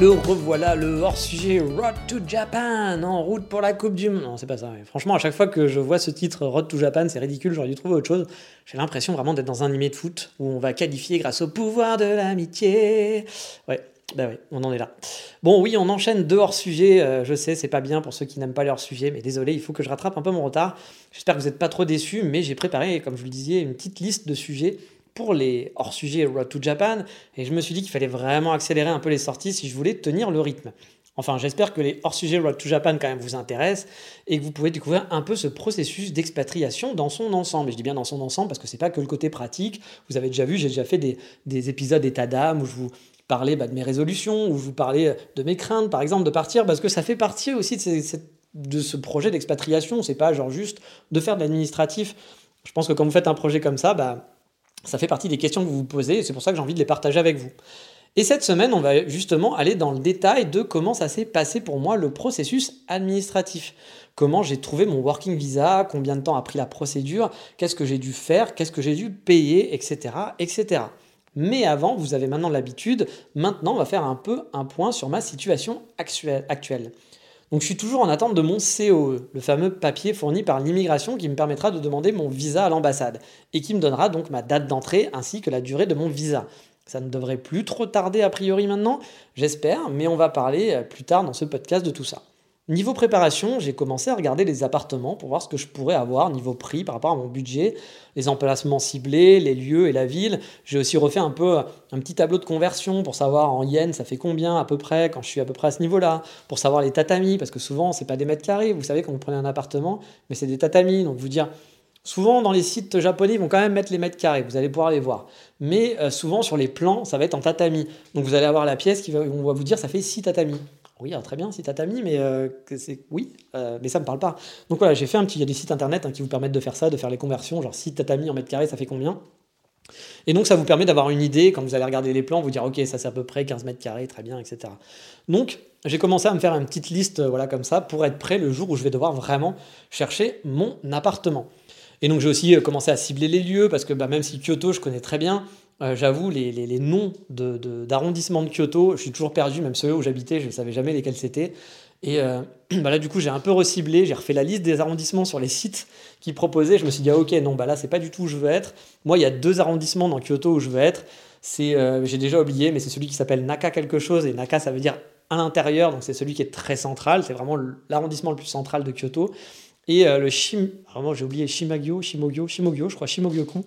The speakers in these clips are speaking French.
Le revoilà, le hors-sujet Road to Japan, en route pour la Coupe du Monde. Non, c'est pas ça. Franchement, à chaque fois que je vois ce titre Road to Japan, c'est ridicule, j'aurais dû trouver autre chose. J'ai l'impression vraiment d'être dans un animé de foot où on va qualifier grâce au pouvoir de l'amitié. Ouais, bah oui, on en est là. Bon, oui, on enchaîne deux hors-sujets. Euh, je sais, c'est pas bien pour ceux qui n'aiment pas leur sujet, mais désolé, il faut que je rattrape un peu mon retard. J'espère que vous n'êtes pas trop déçus, mais j'ai préparé, comme je vous le disais, une petite liste de sujets pour les hors-sujets Road to Japan, et je me suis dit qu'il fallait vraiment accélérer un peu les sorties si je voulais tenir le rythme. Enfin, j'espère que les hors-sujets Road to Japan quand même vous intéressent et que vous pouvez découvrir un peu ce processus d'expatriation dans son ensemble. Et je dis bien dans son ensemble parce que c'est pas que le côté pratique. Vous avez déjà vu, j'ai déjà fait des, épisodes état d'âme où je vous parlais bah, de mes résolutions, où je vous parlais de mes craintes, par exemple, de partir, parce que ça fait partie aussi de, ce projet d'expatriation. C'est pas genre juste de faire de l'administratif. Je pense que quand vous faites un projet comme ça, bah, ça fait partie des questions que vous vous posez et c'est pour ça que j'ai envie de les partager avec vous. Et cette semaine, on va justement aller dans le détail de comment ça s'est passé pour moi le processus administratif. Comment j'ai trouvé mon working visa, combien de temps a pris la procédure, qu'est-ce que j'ai dû faire, qu'est-ce que j'ai dû payer, etc., etc. Mais avant, vous avez maintenant l'habitude, maintenant on va faire un peu un point sur ma situation actuelle. Donc je suis toujours en attente de mon COE, le fameux papier fourni par l'immigration qui me permettra de demander mon visa à l'ambassade et qui me donnera donc ma date d'entrée ainsi que la durée de mon visa. Ça ne devrait plus trop tarder a priori maintenant, j'espère, mais on va parler euh, plus tard dans ce podcast de tout ça. Niveau préparation, j'ai commencé à regarder les appartements pour voir ce que je pourrais avoir niveau prix par rapport à mon budget, les emplacements ciblés, les lieux et la ville. J'ai aussi refait un peu un petit tableau de conversion pour savoir en yens ça fait combien à peu près quand je suis à peu près à ce niveau-là, pour savoir les tatamis parce que souvent c'est pas des mètres carrés. Vous savez quand vous prenez un appartement, mais c'est des tatamis, donc vous dire Souvent, dans les sites japonais, ils vont quand même mettre les mètres carrés, vous allez pouvoir les voir. Mais euh, souvent, sur les plans, ça va être en tatami. Donc, vous allez avoir la pièce qui va, on va vous dire ça fait 6 tatamis. Oui, très bien, si tatami, mais euh, c'est oui, euh, mais ça me parle pas. Donc voilà, j'ai fait un petit, il y a des sites internet hein, qui vous permettent de faire ça, de faire les conversions, genre si tatami en mètres carrés, ça fait combien? Et donc ça vous permet d'avoir une idée, quand vous allez regarder les plans, vous dire ok ça c'est à peu près 15 mètres carrés, très bien, etc. Donc j'ai commencé à me faire une petite liste euh, voilà comme ça pour être prêt le jour où je vais devoir vraiment chercher mon appartement. Et donc j'ai aussi commencé à cibler les lieux parce que bah, même si Kyoto je connais très bien, euh, j'avoue, les, les, noms d'arrondissements de, de, Kyoto, je suis toujours perdu, même ceux où j'habitais, je ne savais jamais lesquels c'était. Et euh, bah là, du coup, j'ai un peu reciblé, j'ai refait la liste des arrondissements sur les sites qui proposaient. Je me suis dit, ah, ok, non, bah là, c'est pas du tout où je veux être. Moi, il y a deux arrondissements dans Kyoto où je veux être. Euh, j'ai déjà oublié, mais c'est celui qui s'appelle Naka quelque chose. Et Naka, ça veut dire à l'intérieur, donc c'est celui qui est très central. C'est vraiment l'arrondissement le plus central de Kyoto. Et le Shim, vraiment, j'ai oublié Shimagyo, Shimogyo, Shimogyo, je crois, Shimogyoku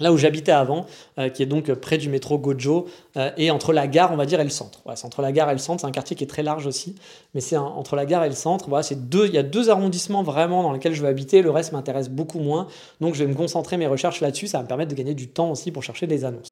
là où j'habitais avant, euh, qui est donc près du métro Gojo, euh, et entre la gare, on va dire, et le centre. c'est entre la gare et le centre, c'est un quartier qui est très large aussi, mais c'est entre la gare et le centre. Voilà, c'est deux, il y a deux arrondissements vraiment dans lesquels je veux habiter, le reste m'intéresse beaucoup moins, donc je vais me concentrer mes recherches là-dessus, ça va me permettre de gagner du temps aussi pour chercher des annonces.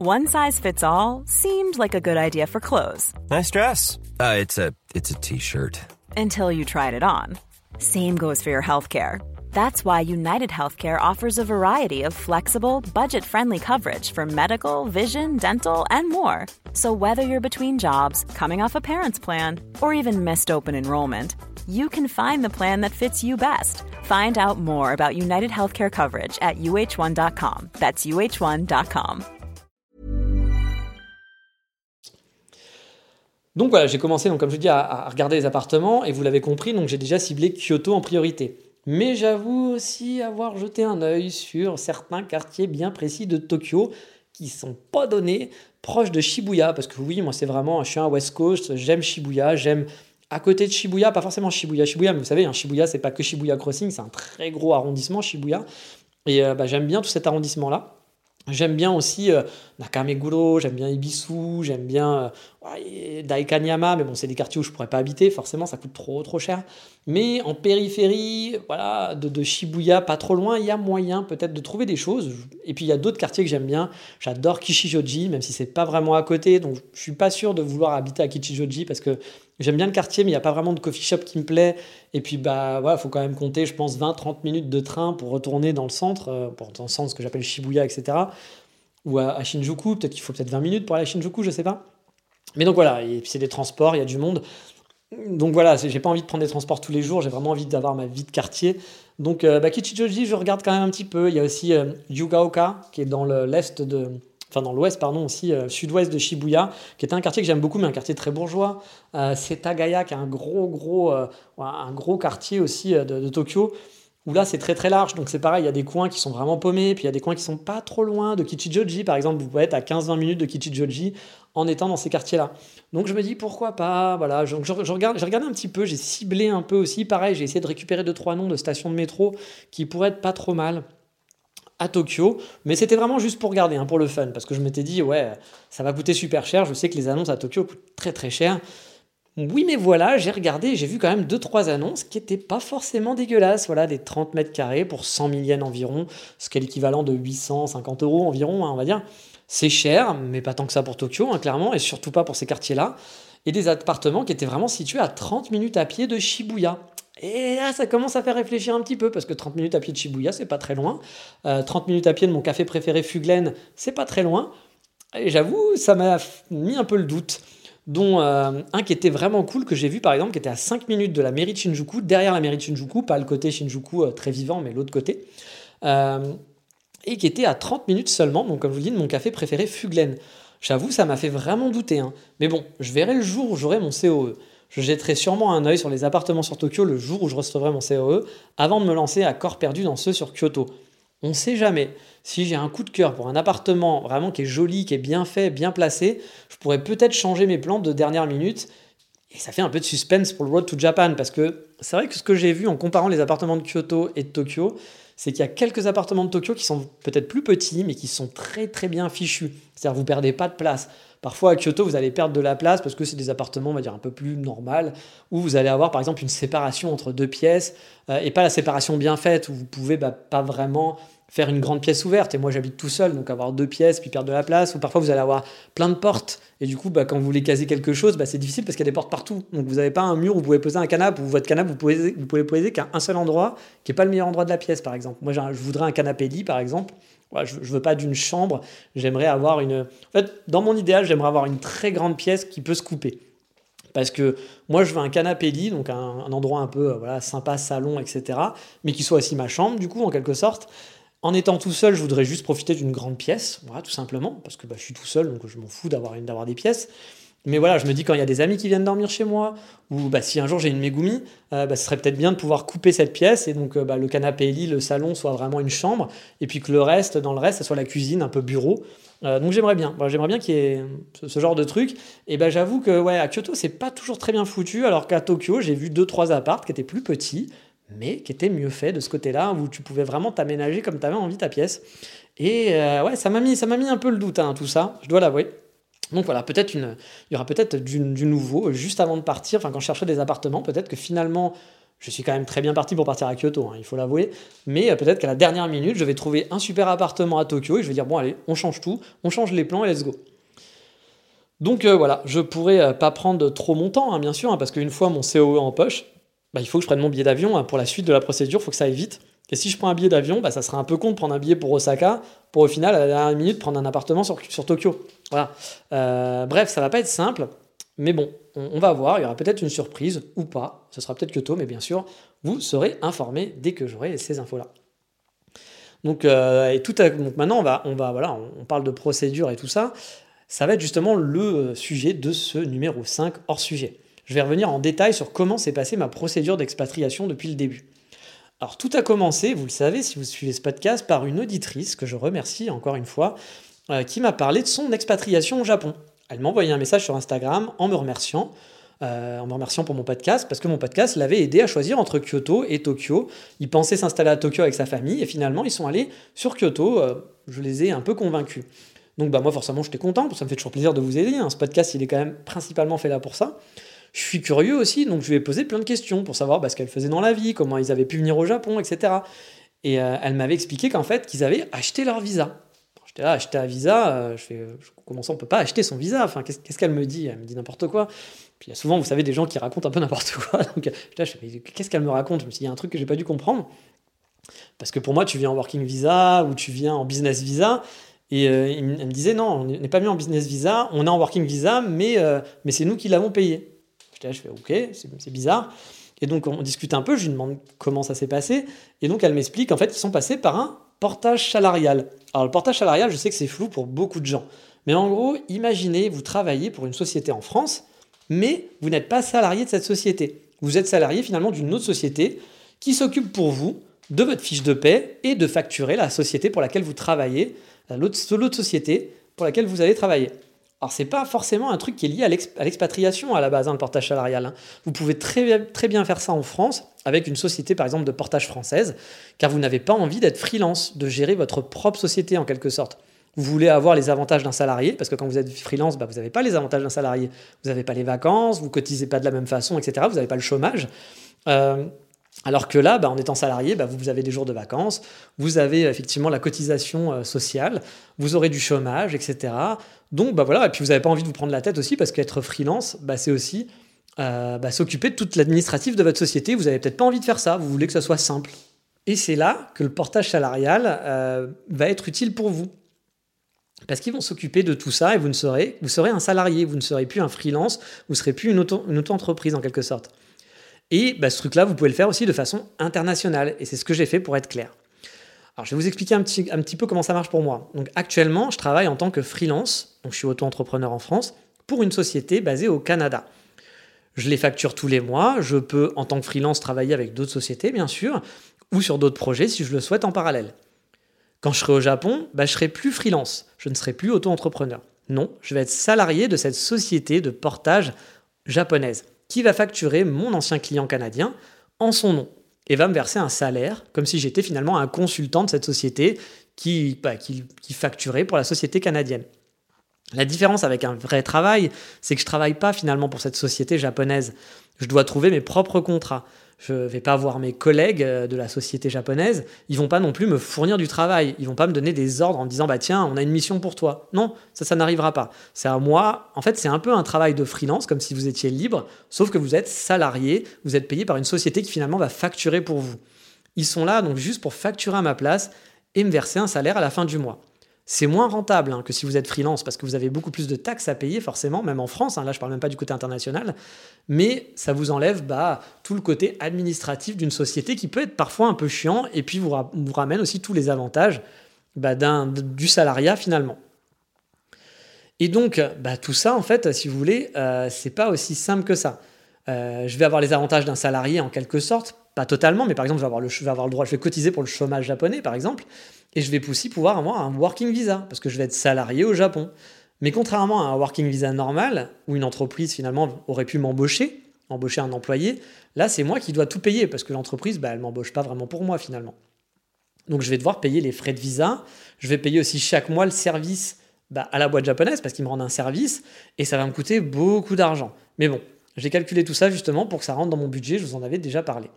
One size fits all seemed like a good idea for clothes. Nice dress. Uh, it's a t-shirt. Until you tried it on. Same goes for your healthcare. That's why United Healthcare offers a variety of flexible, budget friendly coverage for medical, vision, dental, and more. So, whether you're between jobs, coming off a parent's plan, or even missed open enrollment, you can find the plan that fits you best. Find out more about United Healthcare coverage at uh1.com. That's uh1.com. Donc voilà, j'ai commencé, donc, comme je dis, à, à regarder les appartements et vous l'avez compris, donc j'ai déjà ciblé Kyoto en priorité. Mais j'avoue aussi avoir jeté un œil sur certains quartiers bien précis de Tokyo qui sont pas donnés proches de Shibuya parce que oui moi c'est vraiment je suis un West Coast j'aime Shibuya j'aime à côté de Shibuya pas forcément Shibuya Shibuya mais vous savez un Shibuya c'est pas que Shibuya Crossing c'est un très gros arrondissement Shibuya. Et euh, bah, j'aime bien tout cet arrondissement là J'aime bien aussi euh, Nakameguro, j'aime bien Ibisu, j'aime bien euh, Daikanyama, mais bon, c'est des quartiers où je pourrais pas habiter, forcément, ça coûte trop trop cher. Mais en périphérie, voilà, de, Shibuya, pas trop loin, il y a moyen peut-être de trouver des choses. Et puis il y a d'autres quartiers que j'aime bien. J'adore Kishijoji, même si c'est pas vraiment à côté, donc je suis pas sûr de vouloir habiter à Kishijoji parce que J'aime bien le quartier, mais il n'y a pas vraiment de coffee shop qui me plaît. Et puis, bah, voilà, faut quand même compter, je pense, 20-30 minutes de train pour retourner dans le centre, euh, dans le centre, ce que j'appelle Shibuya, etc. Ou à, Shinjuku, peut-être qu'il faut peut-être 20 minutes pour aller à Shinjuku, je sais pas. Mais donc voilà, et puis c'est des transports, il y a du monde. Donc voilà, j'ai pas envie de prendre des transports tous les jours, j'ai vraiment envie d'avoir ma vie de quartier. Donc euh, bah, Kichijoji, je regarde quand même un petit peu. Il y a aussi euh, Yugaoka, qui est dans l'est de, enfin dans l'ouest, pardon, aussi euh, sud-ouest de Shibuya, qui est un quartier que j'aime beaucoup, mais un quartier très bourgeois. Euh, Setagaya, qui est un gros, gros, euh, un gros quartier aussi de, Tokyo, où là c'est très très large. Donc c'est pareil, il y a des coins qui sont vraiment paumés, puis il y a des coins qui sont pas trop loin de Kichijoji. Par exemple, vous pouvez être à 15-20 minutes de Kichijoji en étant dans ces quartiers-là. Donc je me dis pourquoi pas, voilà, je, regarde, j'ai regardé un petit peu, j'ai ciblé un peu aussi, pareil, j'ai essayé de récupérer deux trois noms de stations de métro qui pourraient être pas trop mal Tokyo, mais c'était vraiment juste pour regarder, hein, pour le fun, parce que je m'étais dit, ouais, ça va coûter super cher, je sais que les annonces à Tokyo coûtent très très cher. Oui, mais voilà, j'ai regardé, j'ai vu quand même 2-3 annonces qui n'étaient pas forcément dégueulasses. Voilà, des 30 mètres carrés pour 100 000 yens environ, ce qui est l'équivalent de 850 euros environ, hein, on va dire. C'est cher, mais pas tant que ça pour Tokyo, hein, clairement, et surtout pas pour ces quartiers-là. Et des appartements qui étaient vraiment situés à 30 minutes à pied de Shibuya. Et là, ça commence à faire réfléchir un petit peu, parce que 30 minutes à pied de Shibuya, c'est pas très loin. 30 euh, minutes à pied de mon café préféré Fuglen, c'est pas très loin. Et j'avoue, ça m'a mis un peu le doute. Dont euh, un qui était vraiment cool, que j'ai vu par exemple, qui était à 5 minutes de la mairie de Shinjuku, derrière la mairie de Shinjuku, pas le côté Shinjuku euh, très vivant, mais l'autre côté. et qui était à 30 minutes seulement, donc comme je vous dis, de mon café préféré Fuglen. J'avoue, ça m'a fait vraiment douter. Hein. Mais bon, je verrai le jour où j'aurai mon COE. Je jetterai sûrement un œil sur les appartements sur Tokyo le jour où je recevrai mon COE, avant de me lancer à corps perdu dans ceux sur Kyoto. On ne sait jamais. Si j'ai un coup de cœur pour un appartement vraiment qui est joli, qui est bien fait, bien placé, je pourrais peut-être changer mes plans de dernière minute. Et ça fait un peu de suspense pour le Road to Japan, parce que c'est vrai que ce que j'ai vu en comparant les appartements de Kyoto et de Tokyo, c'est qu'il y a quelques appartements de Tokyo qui sont peut-être plus petits, mais qui sont très très bien fichus. C'est-à-dire vous perdez pas de place. Parfois à Kyoto, vous allez perdre de la place parce que c'est des appartements, on va dire, un peu plus normal, où vous allez avoir par exemple une séparation entre deux pièces, euh, et pas la séparation bien faite, où vous pouvez bah, pas vraiment faire une grande pièce ouverte. Et moi, j'habite tout seul, donc avoir deux pièces, puis perdre de la place. Ou parfois, vous allez avoir plein de portes. Et du coup, bah, quand vous voulez caser quelque chose, bah, c'est difficile parce qu'il y a des portes partout. Donc, vous n'avez pas un mur où vous pouvez poser un canapé, ou votre canapé, vous pouvez, vous pouvez poser qu'à un seul endroit, qui n'est pas le meilleur endroit de la pièce, par exemple. Moi, je voudrais un canapé lit, par exemple je, ne veux pas d'une chambre, j'aimerais avoir une... En fait, dans mon idéal, j'aimerais avoir une très grande pièce qui peut se couper. Parce que moi, je veux un canapé lit, donc un, endroit un peu euh, voilà, sympa, salon, etc. Mais qui soit aussi ma chambre, du coup, en quelque sorte. En étant tout seul, je voudrais juste profiter d'une grande pièce, voilà, tout simplement, parce que bah, je suis tout seul, donc je m'en fous d'avoir des pièces. Mais voilà, je me dis quand il y a des amis qui viennent dormir chez moi, ou bah, si un jour j'ai une Megumi, euh, bah, ce serait peut-être bien de pouvoir couper cette pièce et donc euh, le canapé lit, le salon soit vraiment une chambre, et puis que le reste, dans le reste, ça soit la cuisine, un peu bureau. Euh, donc j'aimerais bien, j'aimerais bien qu'il y ait ce, genre de truc. Et bah, j'avoue que à Kyoto, c'est pas toujours très bien foutu, alors qu'à Tokyo, j'ai vu deux trois appartes qui étaient plus petits, mais qui étaient mieux faits de ce côté-là, où tu pouvais vraiment t'aménager comme tu avais envie ta pièce. Et ouais, ça m'a mis, ça m'a mis un peu le doute, hein, tout ça, je dois l'avouer. Donc voilà, peut-être une, il y aura peut-être du, nouveau juste avant de partir. Enfin, quand je cherchais des appartements, peut-être que finalement, je suis quand même très bien parti pour partir à Kyoto, hein, il faut l'avouer. Mais euh, peut-être qu'à la dernière minute, je vais trouver un super appartement à Tokyo et je vais dire bon allez, on change tout, on change les plans et let's go. Donc euh, voilà, je pourrais euh, pas prendre trop mon temps, hein, bien sûr, hein, parce qu'une fois mon COE en poche, bah, il faut que je prenne mon billet d'avion pour la suite de la procédure, il faut que ça aille vite. Et si je prends un billet d'avion, bah, ça serait un peu con de prendre un billet pour Osaka, pour au final, à la dernière minute, prendre un appartement sur, Tokyo. Voilà. Euh, bref, ça va pas être simple, mais bon, on, va voir. Il y aura peut-être une surprise ou pas. Ce sera peut-être Kyoto, mais bien sûr, vous serez informé dès que j'aurai ces infos-là. Donc, maintenant, on on parle de procédure et tout ça. Ça va être justement le sujet de ce numéro 5 hors sujet. Je vais revenir en détail sur comment s'est passée ma procédure d'expatriation depuis le début. Alors tout a commencé, vous le savez si vous suivez ce podcast, par une auditrice que je remercie encore une fois, euh, qui m'a parlé de son expatriation au Japon. Elle m'a envoyé un message sur Instagram en me remerciant, euh, en me remerciant pour mon podcast, parce que mon podcast l'avait aidé à choisir entre Kyoto et Tokyo. Il pensait s'installer à Tokyo avec sa famille, et finalement ils sont allés sur Kyoto. Euh, je les ai un peu convaincus. Donc bah moi forcément j'étais content, ça me fait toujours plaisir de vous aider. Hein. Ce podcast il est quand même principalement fait là pour ça. Je suis curieux aussi, donc je lui ai posé plein de questions pour savoir bah, ce qu'elle faisait dans la vie, comment ils avaient pu venir au Japon, etc. Et euh, elle m'avait expliqué qu'en fait, qu'ils avaient acheté leur visa. J'étais là, acheter un visa, je fais, comment ça on peut pas acheter son visa Enfin, qu'est-ce qu'elle me dit? Elle me dit n'importe quoi. Puis il y a souvent, vous savez, des gens qui racontent un peu n'importe quoi. Donc je fais, qu'est-ce qu'elle me raconte? Je me suis dit, il y a un truc que j'ai pas dû comprendre. Parce que pour moi, tu viens en working visa ou tu viens en business visa. Et elle me disait, non, on n'est pas mis en business visa, on est en working visa, mais c'est nous qui l'avons payé. Je fais, ok, c'est bizarre. Et donc on discute un peu, je lui demande comment ça s'est passé. Et donc elle m'explique en fait qu'ils sont passés par un portage salarial. Alors le portage salarial, je sais que c'est flou pour beaucoup de gens. Mais en gros, imaginez, vous travaillez pour une société en France, mais vous n'êtes pas salarié de cette société. Vous êtes salarié finalement d'une autre société qui s'occupe pour vous de votre fiche de paie et de facturer la société pour laquelle vous travaillez, l'autre société pour laquelle vous allez travailler. Alors, ce n'est pas forcément un truc qui est lié à l'expatriation à la base, hein, le portage salarial. Hein. Vous pouvez très, très bien faire ça en France avec une société, par exemple, de portage française, car vous n'avez pas envie d'être freelance, de gérer votre propre société en quelque sorte. Vous voulez avoir les avantages d'un salarié, parce que quand vous êtes freelance, bah, vous n'avez pas les avantages d'un salarié. Vous n'avez pas les vacances, vous cotisez pas de la même façon, etc. Vous n'avez pas le chômage. Euh, alors que là, bah, en étant salarié, bah, vous avez des jours de vacances, vous avez effectivement la cotisation euh, sociale, vous aurez du chômage, etc. Donc bah, voilà, et puis vous n'avez pas envie de vous prendre la tête aussi, parce qu'être freelance, bah, c'est aussi euh, s'occuper de toute l'administratif de votre société. Vous n'avez peut-être pas envie de faire ça, vous voulez que ça soit simple. Et c'est là que le portage salarial va être utile pour vous. Parce qu'ils vont s'occuper de tout ça et vous, ne serez, vous un salarié, vous ne serez plus un freelance, vous ne serez plus une auto-entreprise en quelque sorte. Et bah, ce truc-là, vous pouvez le faire aussi de façon internationale. Et c'est ce que j'ai fait pour être clair. Alors, je vais vous expliquer un petit, peu comment ça marche pour moi. Actuellement, je travaille en tant que freelance. Donc, je suis auto-entrepreneur en France pour une société basée au Canada. Je les facture tous les mois. Je peux, en tant que freelance, travailler avec d'autres sociétés, bien sûr, ou sur d'autres projets si je le souhaite en parallèle. Quand je serai au Japon, bah, je serai plus freelance. Je ne serai plus auto-entrepreneur. Non, je vais être salarié de cette société de portage japonaise qui va facturer mon ancien client canadien en son nom et va me verser un salaire comme si j'étais finalement un consultant de cette société qui, bah, facturait pour la société canadienne. La différence avec un vrai travail, c'est que je ne travaille pas finalement pour cette société japonaise. Je dois trouver mes propres contrats je ne vais pas voir mes collègues euh, de la société japonaise, ils vont pas non plus me fournir du travail, ils vont pas me donner des ordres en me disant bah tiens, on a une mission pour toi. Non, ça ça n'arrivera pas. C'est à moi, en fait, c'est un peu un travail de freelance comme si vous étiez libre, sauf que vous êtes salarié, vous êtes payé par une société qui finalement va facturer pour vous. Ils sont là donc juste pour facturer à ma place et me verser un salaire à la fin du mois. C'est moins rentable hein, que si vous êtes freelance parce que vous avez beaucoup plus de taxes à payer forcément, même en France, hein, là je parle même pas du côté international, mais ça vous enlève bah, tout le côté administratif d'une société qui peut être parfois un peu chiant et puis vous, ramène aussi tous les avantages bah, du salariat finalement. Et donc bah, tout ça en fait, si vous voulez, euh, c'est pas aussi simple que ça. Euh, je vais avoir les avantages d'un salarié en quelque sorte, pas totalement, mais par exemple je vais avoir le, je vais avoir le droit, je vais cotiser pour le chômage japonais par exemple. Et je vais aussi pouvoir avoir un working visa, parce que je vais être salarié au Japon. Mais contrairement à un working visa normal, où une entreprise finalement aurait pu m'embaucher, embaucher un employé, là c'est moi qui dois tout payer, parce que l'entreprise, bah, elle m'embauche pas vraiment pour moi finalement. Donc je vais devoir payer les frais de visa, je vais payer aussi chaque mois le service bah, à la boîte japonaise, parce qu'ils me rendent un service, et ça va me coûter beaucoup d'argent. Mais bon, j'ai calculé tout ça justement pour que ça rentre dans mon budget, je vous en avais déjà parlé.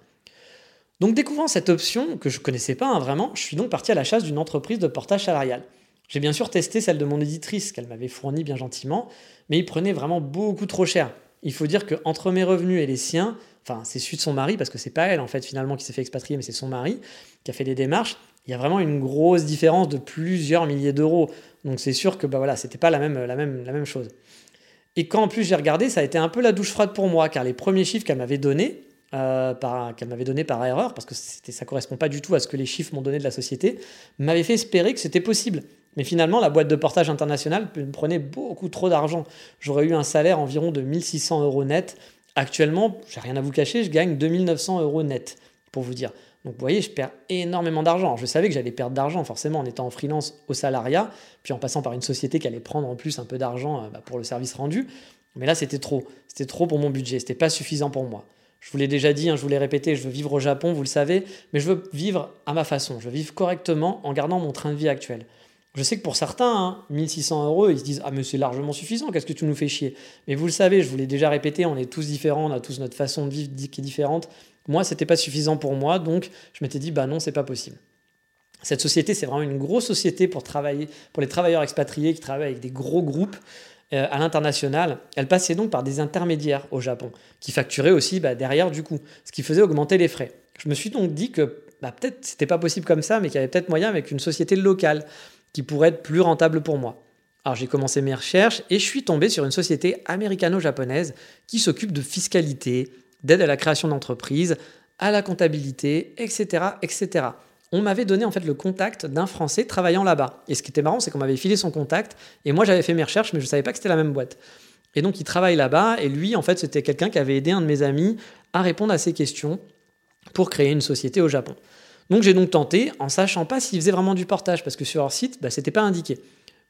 Donc découvrant cette option que je ne connaissais pas hein, vraiment, je suis donc parti à la chasse d'une entreprise de portage salarial. J'ai bien sûr testé celle de mon éditrice qu'elle m'avait fournie bien gentiment, mais il prenait vraiment beaucoup trop cher. Il faut dire qu'entre mes revenus et les siens, enfin c'est celui de son mari, parce que c'est pas elle en fait finalement qui s'est fait expatrier, mais c'est son mari qui a fait des démarches, il y a vraiment une grosse différence de plusieurs milliers d'euros. Donc c'est sûr que bah voilà, c'était pas la même, la, même, la même chose. Et quand en plus j'ai regardé, ça a été un peu la douche froide pour moi, car les premiers chiffres qu'elle m'avait donnés, euh, qu'elle m'avait donné par erreur, parce que ça correspond pas du tout à ce que les chiffres m'ont donné de la société, m'avait fait espérer que c'était possible. Mais finalement, la boîte de portage international me prenait beaucoup trop d'argent. J'aurais eu un salaire environ de 1600 euros net. Actuellement, j'ai rien à vous cacher, je gagne 2900 euros net, pour vous dire. Donc vous voyez, je perds énormément d'argent. Je savais que j'allais perdre d'argent forcément en étant en freelance au salariat, puis en passant par une société qui allait prendre en plus un peu d'argent euh, bah, pour le service rendu. Mais là, c'était trop. C'était trop pour mon budget. C'était pas suffisant pour moi. Je vous l'ai déjà dit, hein, je vous l'ai répété, je veux vivre au Japon, vous le savez, mais je veux vivre à ma façon. Je veux vivre correctement en gardant mon train de vie actuel. Je sais que pour certains, 1600 hein, euros, ils se disent Ah, mais c'est largement suffisant, qu'est-ce que tu nous fais chier? Mais vous le savez, je vous l'ai déjà répété, on est tous différents, on a tous notre façon de vivre qui est différente. Moi, c'était pas suffisant pour moi, donc je m'étais dit Bah non, c'est pas possible. Cette société, c'est vraiment une grosse société pour les travailleurs expatriés qui travaillent avec des gros groupes euh, à l'international. Elle passait donc par des intermédiaires au Japon, qui facturaient aussi bah, derrière du coup, ce qui faisait augmenter les frais. Je me suis donc dit que bah, peut-être c'était pas possible comme ça, mais qu'il y avait peut-être moyen avec une société locale qui pourrait être plus rentable pour moi. Alors j'ai commencé mes recherches et je suis tombé sur une société américano-japonaise qui s'occupe de fiscalité, d'aide à la création d'entreprises, à la comptabilité, etc., etc. On m'avait donné en fait le contact d'un Français travaillant là-bas. Et ce qui était marrant, c'est qu'on m'avait filé son contact et moi j'avais fait mes recherches, mais je ne savais pas que c'était la même boîte. Et donc il travaille là-bas et lui, en fait, c'était quelqu'un qui avait aidé un de mes amis à répondre à ses questions pour créer une société au Japon. Donc j'ai donc tenté, en sachant pas s'il faisait vraiment du portage, parce que sur leur site, bah, c'était pas indiqué.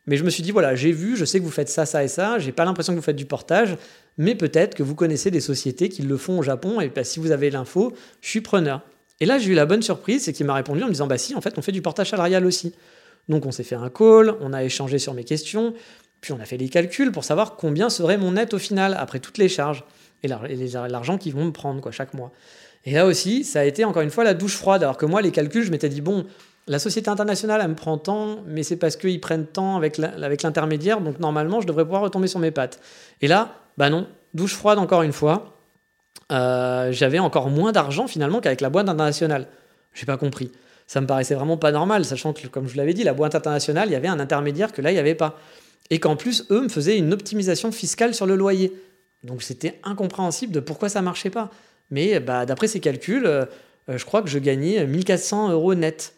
Mais je me suis dit, voilà, j'ai vu, je sais que vous faites ça, ça et ça, j'ai pas l'impression que vous faites du portage, mais peut-être que vous connaissez des sociétés qui le font au Japon, et bah, si vous avez l'info, je suis preneur. Et là, j'ai eu la bonne surprise, c'est qu'il m'a répondu en me disant, bah si, en fait, on fait du portage salarial aussi. Donc on s'est fait un call, on a échangé sur mes questions, puis on a fait les calculs pour savoir combien serait mon net au final, après toutes les charges, et l'argent qu'ils vont me prendre quoi, chaque mois. Et là aussi, ça a été encore une fois la douche froide, alors que moi, les calculs, je m'étais dit, bon, la société internationale, elle me prend tant, mais c'est parce qu'ils prennent tant avec l'intermédiaire, donc normalement, je devrais pouvoir retomber sur mes pattes. Et là, bah non, douche froide encore une fois. Euh, j'avais encore moins d'argent finalement qu'avec la boîte internationale. J'ai pas compris. Ça me paraissait vraiment pas normal, sachant que, comme je vous l'avais dit, la boîte internationale, il y avait un intermédiaire que là, il n'y avait pas. Et qu'en plus, eux me faisaient une optimisation fiscale sur le loyer. Donc c'était incompréhensible de pourquoi ça marchait pas. Mais bah, d'après ces calculs, euh, je crois que je gagnais 1400 euros net.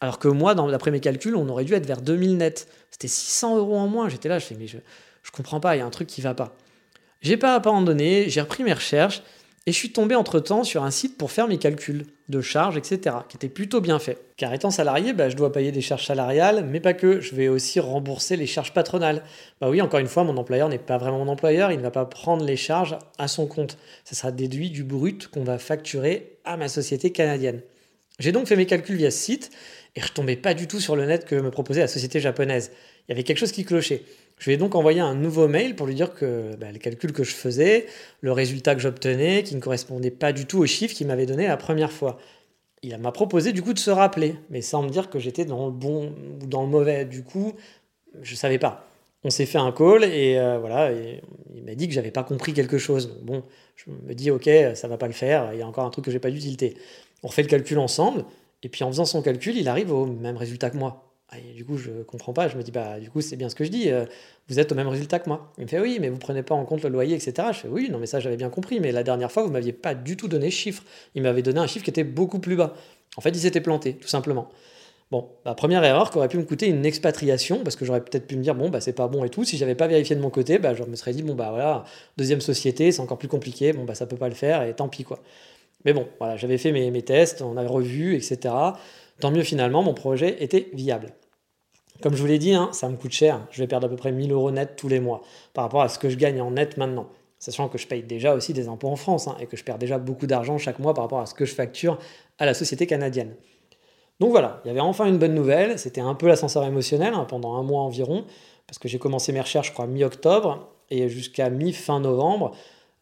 Alors que moi, d'après mes calculs, on aurait dû être vers 2000 net. C'était 600 euros en moins. J'étais là, je fais, mais je, je comprends pas, il y a un truc qui va pas. J'ai pas abandonné, j'ai repris mes recherches et je suis tombé entre-temps sur un site pour faire mes calculs de charges, etc., qui était plutôt bien fait. Car étant salarié, bah, je dois payer des charges salariales, mais pas que, je vais aussi rembourser les charges patronales. Bah oui, encore une fois, mon employeur n'est pas vraiment mon employeur, il ne va pas prendre les charges à son compte. Ça sera déduit du brut qu'on va facturer à ma société canadienne. J'ai donc fait mes calculs via ce site, et je tombais pas du tout sur le net que me proposait la société japonaise. Il y avait quelque chose qui clochait. Je ai donc envoyé un nouveau mail pour lui dire que bah, les calculs que je faisais, le résultat que j'obtenais, qui ne correspondait pas du tout aux chiffres qu'il m'avait donné la première fois. Il m'a proposé du coup de se rappeler, mais sans me dire que j'étais dans le bon ou dans le mauvais. Du coup, je ne savais pas. On s'est fait un call et euh, voilà, il m'a dit que j'avais pas compris quelque chose. bon, je me dis ok, ça va pas le faire. Il y a encore un truc que j'ai pas d'utilité. On refait le calcul ensemble et puis en faisant son calcul, il arrive au même résultat que moi. Ah, du coup, je comprends pas. Je me dis, bah, du coup, c'est bien ce que je dis. Euh, vous êtes au même résultat que moi. Il me fait, oui, mais vous prenez pas en compte le loyer, etc. Je fais, oui, non, mais ça, j'avais bien compris. Mais la dernière fois, vous m'aviez pas du tout donné chiffre. Il m'avait donné un chiffre qui était beaucoup plus bas. En fait, il s'était planté, tout simplement. Bon, la première erreur qui aurait pu me coûter une expatriation, parce que j'aurais peut-être pu me dire, bon, bah, c'est pas bon et tout. Si j'avais pas vérifié de mon côté, bah, je me serais dit, bon, bah, voilà, deuxième société, c'est encore plus compliqué. Bon, bah, ça peut pas le faire et tant pis, quoi. Mais bon, voilà, j'avais fait mes, mes tests, on avait revu, etc. Tant mieux, finalement, mon projet était viable. Comme je vous l'ai dit, hein, ça me coûte cher. Je vais perdre à peu près 1000 euros net tous les mois par rapport à ce que je gagne en net maintenant. Sachant que je paye déjà aussi des impôts en France hein, et que je perds déjà beaucoup d'argent chaque mois par rapport à ce que je facture à la société canadienne. Donc voilà, il y avait enfin une bonne nouvelle. C'était un peu l'ascenseur émotionnel hein, pendant un mois environ, parce que j'ai commencé mes recherches, je crois, mi-octobre et jusqu'à mi-fin novembre.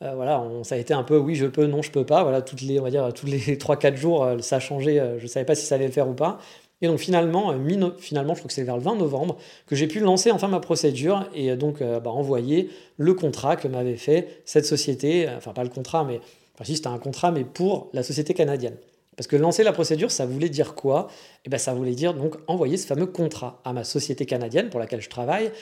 Euh, voilà, ça a été un peu oui, je peux, non, je peux pas. Voilà, toutes les, on va dire, tous les 3-4 jours, euh, ça a changé. Euh, je ne savais pas si ça allait le faire ou pas. Et donc finalement, euh, finalement, je crois que c'est vers le 20 novembre, que j'ai pu lancer enfin ma procédure et euh, donc euh, bah, envoyer le contrat que m'avait fait cette société, enfin pas le contrat, mais enfin si c'était un contrat, mais pour la société canadienne. Parce que lancer la procédure, ça voulait dire quoi? Eh bien ça voulait dire donc envoyer ce fameux contrat à ma société canadienne pour laquelle je travaille,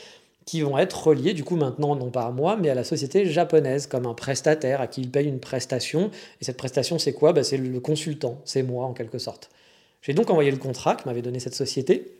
qui vont être reliés du coup maintenant non pas à moi, mais à la société japonaise comme un prestataire à qui il paye une prestation. Et cette prestation, c'est quoi? Ben, C'est le consultant, c'est moi en quelque sorte. J'ai donc envoyé le contrat que m'avait donné cette société.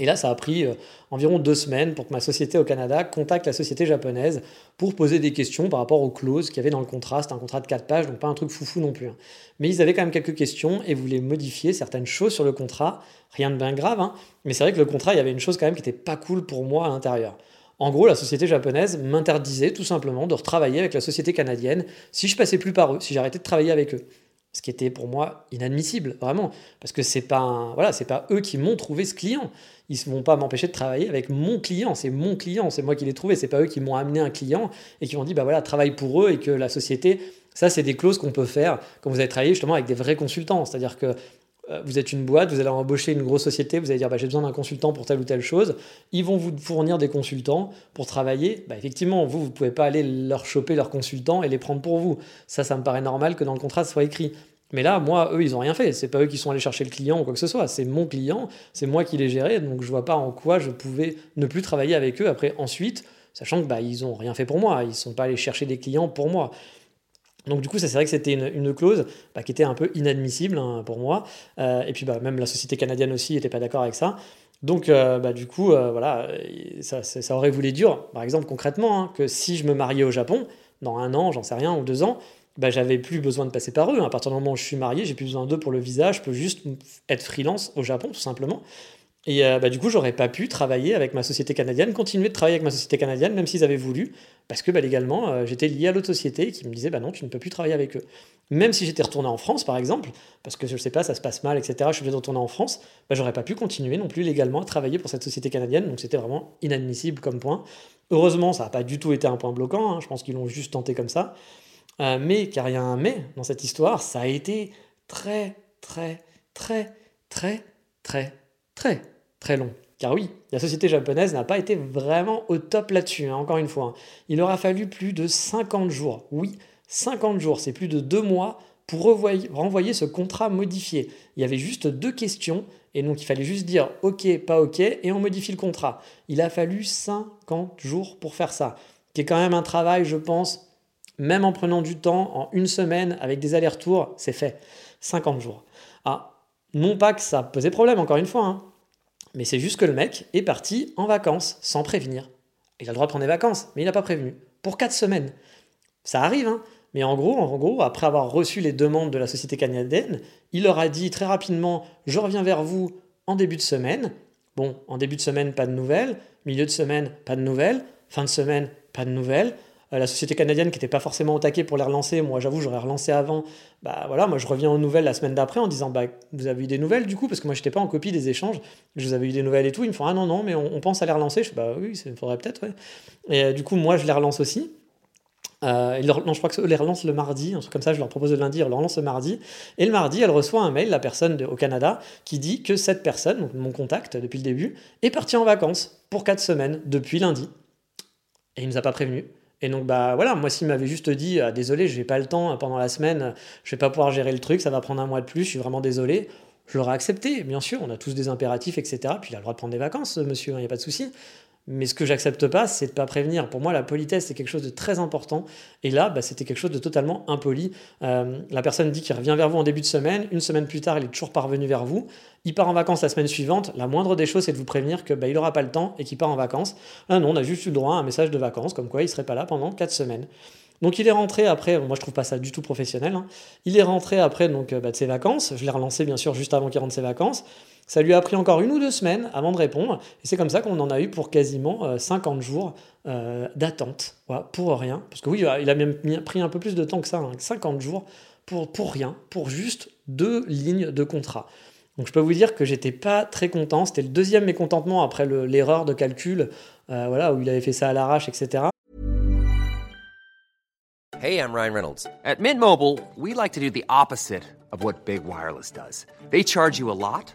Et là, ça a pris euh, environ deux semaines pour que ma société au Canada contacte la société japonaise pour poser des questions par rapport aux clauses qu'il y avait dans le contrat. C'était un contrat de 4 pages, donc pas un truc foufou non plus. Hein. Mais ils avaient quand même quelques questions et voulaient modifier certaines choses sur le contrat. Rien de bien grave, hein. mais c'est vrai que le contrat, il y avait une chose quand même qui n'était pas cool pour moi à l'intérieur. En gros, la société japonaise m'interdisait tout simplement de retravailler avec la société canadienne si je passais plus par eux, si j'arrêtais de travailler avec eux ce qui était pour moi inadmissible, vraiment, parce que c'est pas voilà, c'est pas eux qui m'ont trouvé ce client. Ils ne vont pas m'empêcher de travailler avec mon client, c'est mon client, c'est moi qui l'ai trouvé, c'est pas eux qui m'ont amené un client et qui m'ont dit bah voilà, travaille pour eux et que la société, ça c'est des clauses qu'on peut faire quand vous avez travaillé justement avec des vrais consultants, c'est-à-dire que vous êtes une boîte, vous allez embaucher une grosse société, vous allez dire bah, j'ai besoin d'un consultant pour telle ou telle chose. Ils vont vous fournir des consultants pour travailler. Bah, effectivement, vous, vous ne pouvez pas aller leur choper leurs consultants et les prendre pour vous. Ça, ça me paraît normal que dans le contrat, ça soit écrit. Mais là, moi, eux, ils n'ont rien fait. C'est pas eux qui sont allés chercher le client ou quoi que ce soit. C'est mon client, c'est moi qui l'ai géré. Donc je vois pas en quoi je pouvais ne plus travailler avec eux après ensuite, sachant que bah, ils ont rien fait pour moi. Ils sont pas allés chercher des clients pour moi. Donc du coup, ça c'est vrai que c'était une, clause bah, qui était un peu inadmissible hein, pour moi. Euh, et puis bah, même la société canadienne aussi n'était pas d'accord avec ça. Donc euh, bah, du coup, euh, voilà, ça, aurait voulu dire, par exemple concrètement, hein, que si je me mariais au Japon, dans un an, j'en sais rien, ou deux ans, j'avais plus besoin de passer par eux. À partir du moment où je suis marié, j'ai plus besoin d'eux pour le visa, je peux juste être freelance au Japon, tout simplement. Et euh, bah, du coup, j'aurais pas pu travailler avec ma société canadienne, continuer de travailler avec ma société canadienne, même s'ils avaient voulu, parce que bah, légalement, euh, j'étais lié à l'autre société qui me disait bah non, tu ne peux plus travailler avec eux. Même si j'étais retourné en France, par exemple, parce que je sais pas, ça se passe mal, etc., je suis obligé de retourner en France, bah, j'aurais pas pu continuer non plus légalement à travailler pour cette société canadienne, donc c'était vraiment inadmissible comme point. Heureusement, ça n'a pas du tout été un point bloquant, hein, je pense qu'ils l'ont juste tenté comme ça. Euh, mais, car il y a un mais dans cette histoire, ça a été très, très, très, très, très, très, très long. Car oui, la société japonaise n'a pas été vraiment au top là-dessus, hein, encore une fois. Hein. Il aura fallu plus de 50 jours. Oui, 50 jours, c'est plus de deux mois pour renvoyer ce contrat modifié. Il y avait juste deux questions, et donc il fallait juste dire OK, pas OK, et on modifie le contrat. Il a fallu 50 jours pour faire ça, qui est quand même un travail, je pense, même en prenant du temps, en une semaine, avec des allers-retours, c'est fait. 50 jours. Ah, non pas que ça posait problème, encore une fois, hein, mais c'est juste que le mec est parti en vacances sans prévenir. Il a le droit de prendre des vacances, mais il n'a pas prévenu. Pour 4 semaines. Ça arrive, hein mais en gros, en gros, après avoir reçu les demandes de la société canadienne, il leur a dit très rapidement Je reviens vers vous en début de semaine. Bon, en début de semaine, pas de nouvelles. Milieu de semaine, pas de nouvelles. Fin de semaine, pas de nouvelles. Euh, la société canadienne qui n'était pas forcément au taquet pour les relancer, moi j'avoue j'aurais relancé avant, bah voilà, moi je reviens aux nouvelles la semaine d'après en disant bah vous avez eu des nouvelles du coup, parce que moi j'étais pas en copie des échanges, je vous avais eu des nouvelles et tout, ils me font ah non non mais on, pense à les relancer, je fais bah oui, il faudrait peut-être, ouais. Et euh, du coup moi je les relance aussi, euh, non, je crois que les relance le mardi, un truc comme ça, je leur propose le lundi, ils leur relance le mardi. Et le mardi, elle reçoit un mail, la personne au Canada, qui dit que cette personne, donc mon contact depuis le début, est partie en vacances pour 4 semaines depuis lundi. Et il ne nous a pas prévenu. Et donc, bah voilà, moi, s'il m'avait juste dit ah, désolé, je n'ai pas le temps pendant la semaine, je vais pas pouvoir gérer le truc, ça va prendre un mois de plus, je suis vraiment désolé, je l'aurais accepté, bien sûr, on a tous des impératifs, etc. Puis il a le droit de prendre des vacances, monsieur, il hein, n'y a pas de souci. Mais ce que j'accepte pas, c'est de pas prévenir. Pour moi, la politesse, c'est quelque chose de très important. Et là, bah, c'était quelque chose de totalement impoli. Euh, la personne dit qu'il revient vers vous en début de semaine. Une semaine plus tard, il est toujours pas revenu vers vous. Il part en vacances la semaine suivante. La moindre des choses, c'est de vous prévenir que bah, il n'aura pas le temps et qu'il part en vacances. Ah non, on a juste eu droit à un message de vacances, comme quoi il serait pas là pendant 4 semaines. Donc il est rentré après, moi je trouve pas ça du tout professionnel, hein. il est rentré après donc, bah, de ses vacances, je l'ai relancé bien sûr juste avant qu'il rentre ses vacances, ça lui a pris encore une ou deux semaines avant de répondre, et c'est comme ça qu'on en a eu pour quasiment 50 euh, jours euh, d'attente, pour rien. Parce que oui, il a même pris un peu plus de temps que ça, 50 hein, jours pour, pour rien, pour juste deux lignes de contrat. Donc je peux vous dire que j'étais pas très content, c'était le deuxième mécontentement après l'erreur de calcul, euh, voilà, où il avait fait ça à l'arrache, etc. Hey, I'm Ryan Reynolds. At Mint we like to do the opposite of what Big Wireless does. They charge you a lot.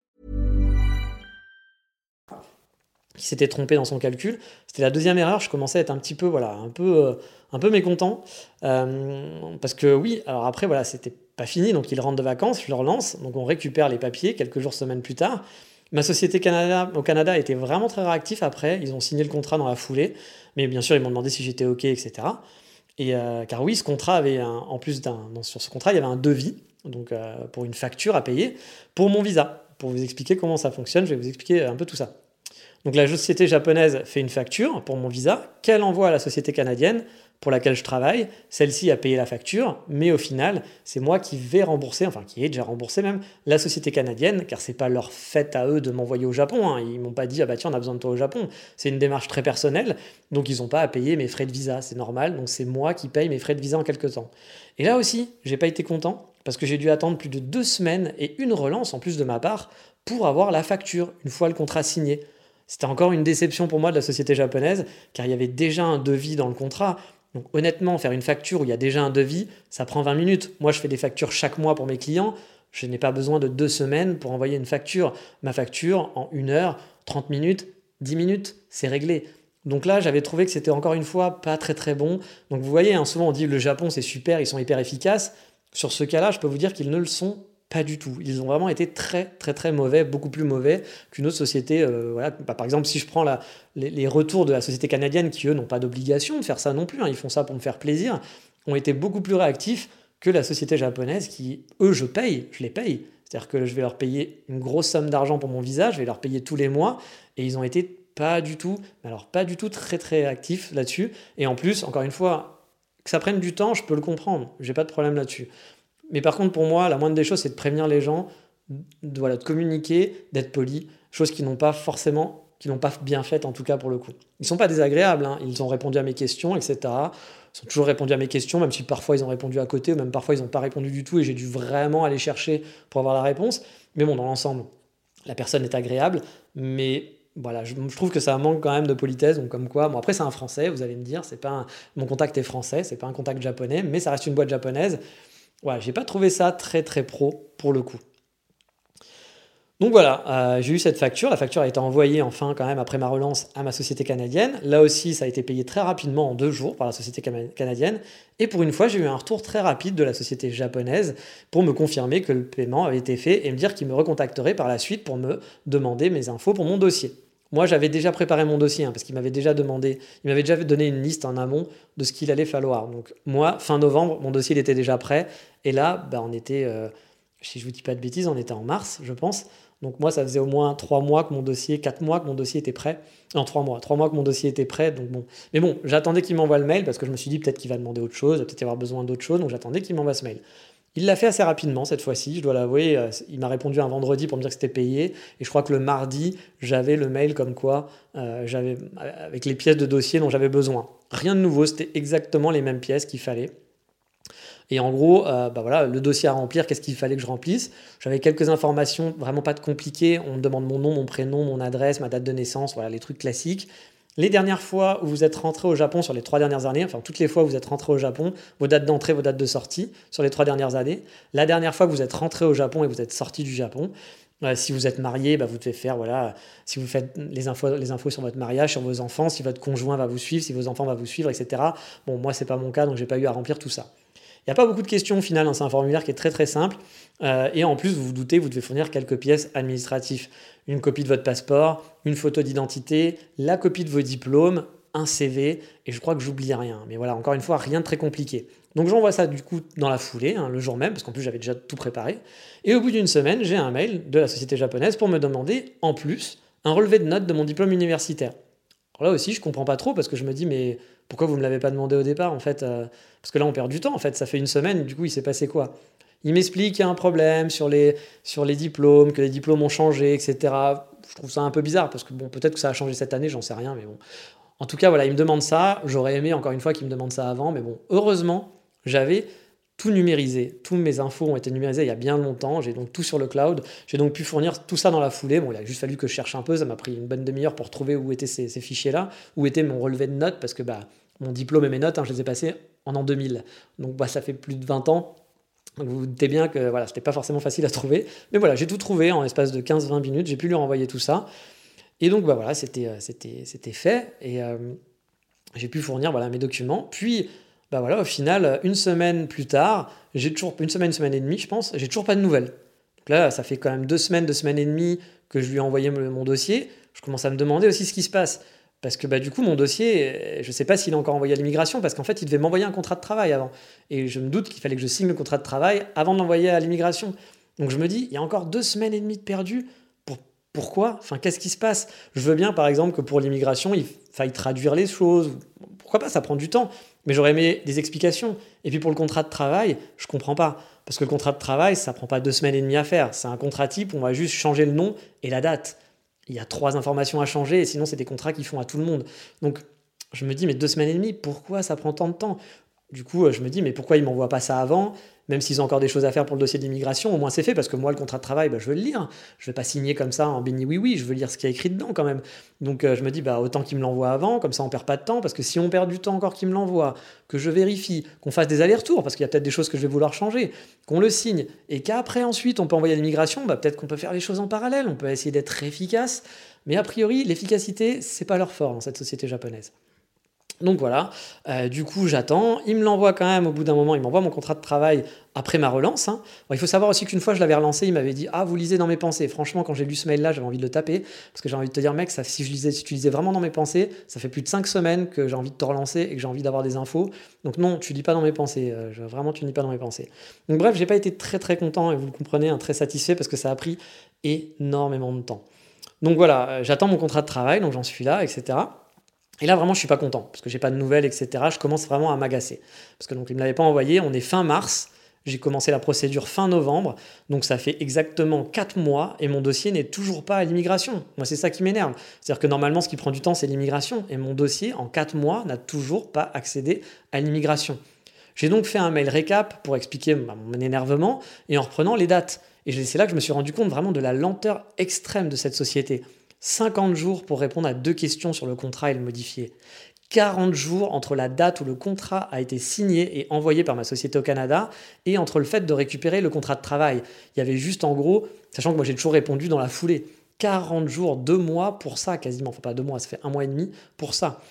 S'était trompé dans son calcul. C'était la deuxième erreur. Je commençais à être un petit peu, voilà, un peu, euh, un peu mécontent. Euh, parce que oui, alors après, voilà, c'était pas fini. Donc il rentre de vacances, je le relance. Donc on récupère les papiers quelques jours, semaines plus tard. Ma société Canada, au Canada était vraiment très réactif après. Ils ont signé le contrat dans la foulée. Mais bien sûr, ils m'ont demandé si j'étais OK, etc. Et, euh, car oui, ce contrat avait, un, en plus d'un, sur ce contrat, il y avait un devis, donc pour une facture à payer, pour mon visa. Pour vous expliquer comment ça fonctionne, je vais vous expliquer un peu tout ça. Donc la société japonaise fait une facture pour mon visa qu'elle envoie à la société canadienne pour laquelle je travaille. Celle-ci a payé la facture, mais au final, c'est moi qui vais rembourser, enfin qui ai déjà remboursé même, la société canadienne, car c'est pas leur fait à eux de m'envoyer au Japon. Hein. Ils m'ont pas dit ah bah tiens on a besoin de toi au Japon. C'est une démarche très personnelle, donc ils n'ont pas à payer mes frais de visa, c'est normal. Donc c'est moi qui paye mes frais de visa en quelque temps. Et là aussi, j'ai pas été content parce que j'ai dû attendre plus de deux semaines et une relance en plus de ma part pour avoir la facture une fois le contrat signé. C'était encore une déception pour moi de la société japonaise, car il y avait déjà un devis dans le contrat. Donc honnêtement, faire une facture où il y a déjà un devis, ça prend 20 minutes. Moi, je fais des factures chaque mois pour mes clients. Je n'ai pas besoin de deux semaines pour envoyer une facture. Ma facture, en une heure, 30 minutes, 10 minutes, c'est réglé. Donc là, j'avais trouvé que c'était encore une fois pas très très bon. Donc vous voyez, hein, souvent on dit le Japon c'est super, ils sont hyper efficaces. Sur ce cas-là, je peux vous dire qu'ils ne le sont pas du tout. Ils ont vraiment été très, très, très mauvais, beaucoup plus mauvais qu'une autre société. Euh, voilà. Bah, par exemple, si je prends les, retours de la société canadienne, qui eux n'ont pas d'obligation de faire ça non plus, hein, ils font ça pour me faire plaisir, ont été beaucoup plus réactifs que la société japonaise, qui, eux, je paye, je les paye. C'est-à-dire que je vais leur payer une grosse somme d'argent pour mon visa, je vais leur payer tous les mois, et ils ont été pas du tout, alors pas du tout très très actifs là-dessus. Et en plus, encore une fois, que ça prenne du temps, je peux le comprendre, j'ai pas de problème là-dessus. Mais par contre, pour moi, la moindre des choses, c'est de prévenir les gens, de, voilà, de communiquer, d'être poli, chose qu'ils n'ont pas forcément, qu'ils n'ont pas bien faite en tout cas pour le coup. Ils sont pas désagréables, hein. ils ont répondu à mes questions, etc. Ils ont toujours répondu à mes questions, même si parfois ils ont répondu à côté, ou même parfois ils n'ont pas répondu du tout et j'ai dû vraiment aller chercher pour avoir la réponse. Mais bon, dans l'ensemble, la personne est agréable, mais voilà, je, trouve que ça manque quand même de politesse, donc comme quoi, bon après c'est un français, vous allez me dire, c'est pas mon contact est français, c'est pas un contact japonais, mais ça reste une boîte japonaise, Ouais, j'ai pas trouvé ça très très pro pour le coup. Donc voilà, euh, j'ai eu cette facture. La facture a été envoyée enfin quand même après ma relance à ma société canadienne. Là aussi, ça a été payé très rapidement en deux jours par la société canadienne. Et pour une fois, j'ai eu un retour très rapide de la société japonaise pour me confirmer que le paiement avait été fait et me dire qu'il me recontacterait par la suite pour me demander mes infos pour mon dossier. Moi, j'avais déjà préparé mon dossier hein, parce qu'il m'avait déjà demandé, il m'avait déjà donné une liste en amont de ce qu'il allait falloir. Donc moi, fin novembre, mon dossier il était déjà prêt. Et là, bah, on était, euh, si je vous dis pas de bêtises, on était en mars, je pense. Donc moi, ça faisait au moins trois mois que mon dossier, quatre mois que mon dossier était prêt. Non, trois mois, trois mois que mon dossier était prêt. Donc bon, mais bon, j'attendais qu'il m'envoie le mail parce que je me suis dit peut-être qu'il va demander autre chose, peut-être avoir besoin d'autre chose. Donc j'attendais qu'il m'envoie ce mail. Il l'a fait assez rapidement cette fois-ci, je dois l'avouer. Euh, il m'a répondu un vendredi pour me dire que c'était payé. Et je crois que le mardi, j'avais le mail comme quoi, euh, j'avais avec les pièces de dossier dont j'avais besoin. Rien de nouveau, c'était exactement les mêmes pièces qu'il fallait. Et en gros, euh, bah voilà, le dossier à remplir, qu'est-ce qu'il fallait que je remplisse? J'avais quelques informations, vraiment pas de compliquées. On me demande mon nom, mon prénom, mon adresse, ma date de naissance, voilà, les trucs classiques. Les dernières fois où vous êtes rentré au Japon sur les trois dernières années, enfin toutes les fois où vous êtes rentré au Japon, vos dates d'entrée, vos dates de sortie sur les trois dernières années. La dernière fois que vous êtes rentré au Japon et vous êtes sorti du Japon, euh, si vous êtes marié, bah, vous devez faire, voilà, si vous faites les infos, sur votre mariage, sur vos enfants, si votre conjoint va vous suivre, si vos enfants vont vous suivre, etc. Bon, moi, c'est pas mon cas, donc j'ai pas eu à remplir tout ça. Il n'y a pas beaucoup de questions au final, hein, c'est un formulaire qui est très très simple. Euh, et en plus, vous vous doutez, vous devez fournir quelques pièces administratives. Une copie de votre passeport, une photo d'identité, la copie de vos diplômes, un CV, et je crois que j'oublie rien. Mais voilà, encore une fois, rien de très compliqué. Donc j'envoie ça du coup dans la foulée, hein, le jour même, parce qu'en plus j'avais déjà tout préparé. Et au bout d'une semaine, j'ai un mail de la société japonaise pour me demander, en plus, un relevé de notes de mon diplôme universitaire. Alors là aussi, je comprends pas trop, parce que je me dis, mais pourquoi vous ne me l'avez pas demandé au départ, en fait euh, Parce que là, on perd du temps, en fait. Ça fait une semaine, du coup, il s'est passé quoi? Il m'explique qu'il y a un problème sur les, sur les diplômes, que les diplômes ont changé, etc. Je trouve ça un peu bizarre, parce que bon, peut-être que ça a changé cette année, j'en sais rien, mais bon. En tout cas, voilà, il me demande ça. J'aurais aimé, encore une fois, qu'il me demande ça avant, mais bon, heureusement, j'avais tout numérisé. Toutes mes infos ont été numérisées il y a bien longtemps. J'ai donc tout sur le cloud. J'ai donc pu fournir tout ça dans la foulée. Bon, il a juste fallu que je cherche un peu. Ça m'a pris une bonne demi-heure pour trouver où étaient ces, fichiers-là, où était mon relevé de notes, parce que bah, mon diplôme et mes notes, hein, je les ai passés en an 2000. Donc bah, ça fait plus de 20 ans. Donc vous vous doutez bien que voilà, c'était pas forcément facile à trouver. Mais voilà, j'ai tout trouvé en l'espace de 15-20 minutes. J'ai pu lui renvoyer tout ça. Et donc bah, voilà, c'était, euh, c'était fait. Et euh, j'ai pu fournir voilà, mes documents. Puis bah voilà, au final, une semaine plus tard, j'ai toujours une semaine, une semaine et demie, je pense, j'ai toujours pas de nouvelles. Donc là, ça fait quand même deux semaines, deux semaines et demie que je lui ai envoyé mon dossier. Je commence à me demander aussi ce qui se passe. Parce que bah, du coup, mon dossier, je ne sais pas s'il est encore envoyé à l'immigration, parce qu'en fait, il devait m'envoyer un contrat de travail avant. Et je me doute qu'il fallait que je signe le contrat de travail avant de l'envoyer à l'immigration. Donc je me dis, il y a encore deux semaines et demie de perdu. Pour, pourquoi? Enfin, qu'est-ce qui se passe? Je veux bien, par exemple, que pour l'immigration, il faille traduire les choses. Pourquoi pas? Ça prend du temps. Mais j'aurais aimé des explications. Et puis pour le contrat de travail, je comprends pas. Parce que le contrat de travail, ça prend pas deux semaines et demie à faire. C'est un contrat type, on va juste changer le nom et la date il y a trois informations à changer, et sinon c'est des contrats qui font à tout le monde. Donc je me dis, mais deux semaines et demie, pourquoi ça prend tant de temps? Du coup, je me dis, mais pourquoi ils m'envoient pas ça avant même s'ils ont encore des choses à faire pour le dossier d'immigration, au moins c'est fait, parce que moi, le contrat de travail, bah, je veux le lire. Je ne vais pas signer comme ça en béni oui oui, je veux lire ce qu'il y a écrit dedans quand même. Donc euh, je me dis, bah, autant qu'ils me l'envoient avant, comme ça on perd pas de temps, parce que si on perd du temps encore qu'ils me l'envoient, que je vérifie, qu'on fasse des allers-retours, parce qu'il y a peut-être des choses que je vais vouloir changer, qu'on le signe, et qu'après ensuite on peut envoyer à l'immigration, bah, peut-être qu'on peut faire les choses en parallèle, on peut essayer d'être efficace. Mais a priori, l'efficacité, c'est pas leur fort dans cette société japonaise. Donc voilà, euh, du coup j'attends, il me l'envoie quand même au bout d'un moment, il m'envoie mon contrat de travail après ma relance. Hein. il faut savoir aussi qu'une fois je l'avais relancé, il m'avait dit Ah, vous lisez dans mes pensées. Franchement, quand j'ai lu ce mail-là, j'avais envie de le taper, parce que j'ai envie de te dire, mec, si, je lisais, tu lisais vraiment dans mes pensées, ça fait plus de 5 semaines que j'ai envie de te relancer et que j'ai envie d'avoir des infos. Donc non, tu lis pas dans mes pensées, euh, vraiment tu lis pas dans mes pensées. Donc bref, j'ai pas été très très content, et vous le comprenez, hein, très satisfait, parce que ça a pris énormément de temps. Donc voilà, euh, j'attends mon contrat de travail, donc j'en suis là, etc. Et là, vraiment, je suis pas content, parce que j'ai pas de nouvelles, etc. Je commence vraiment à m'agacer. Parce que donc, il me l'avait pas envoyé, on est fin mars, j'ai commencé la procédure fin novembre, donc ça fait exactement 4 mois, et mon dossier n'est toujours pas à l'immigration. Moi, c'est ça qui m'énerve. C'est-à-dire que normalement, ce qui prend du temps, c'est l'immigration, et mon dossier, en 4 mois, n'a toujours pas accédé à l'immigration. J'ai donc fait un mail récap pour expliquer mon énervement, et en reprenant les dates. Et c'est là que je me suis rendu compte vraiment de la lenteur extrême de cette société. 50 jours pour répondre à deux questions sur le contrat et le modifier. 40 jours entre la date où le contrat a été signé et envoyé par ma société au Canada et entre le fait de récupérer le contrat de travail. Il y avait juste en gros, sachant que moi j'ai toujours répondu dans la foulée, 40 jours, deux mois pour ça quasiment, enfin pas deux mois, ça fait un mois et demi pour ça.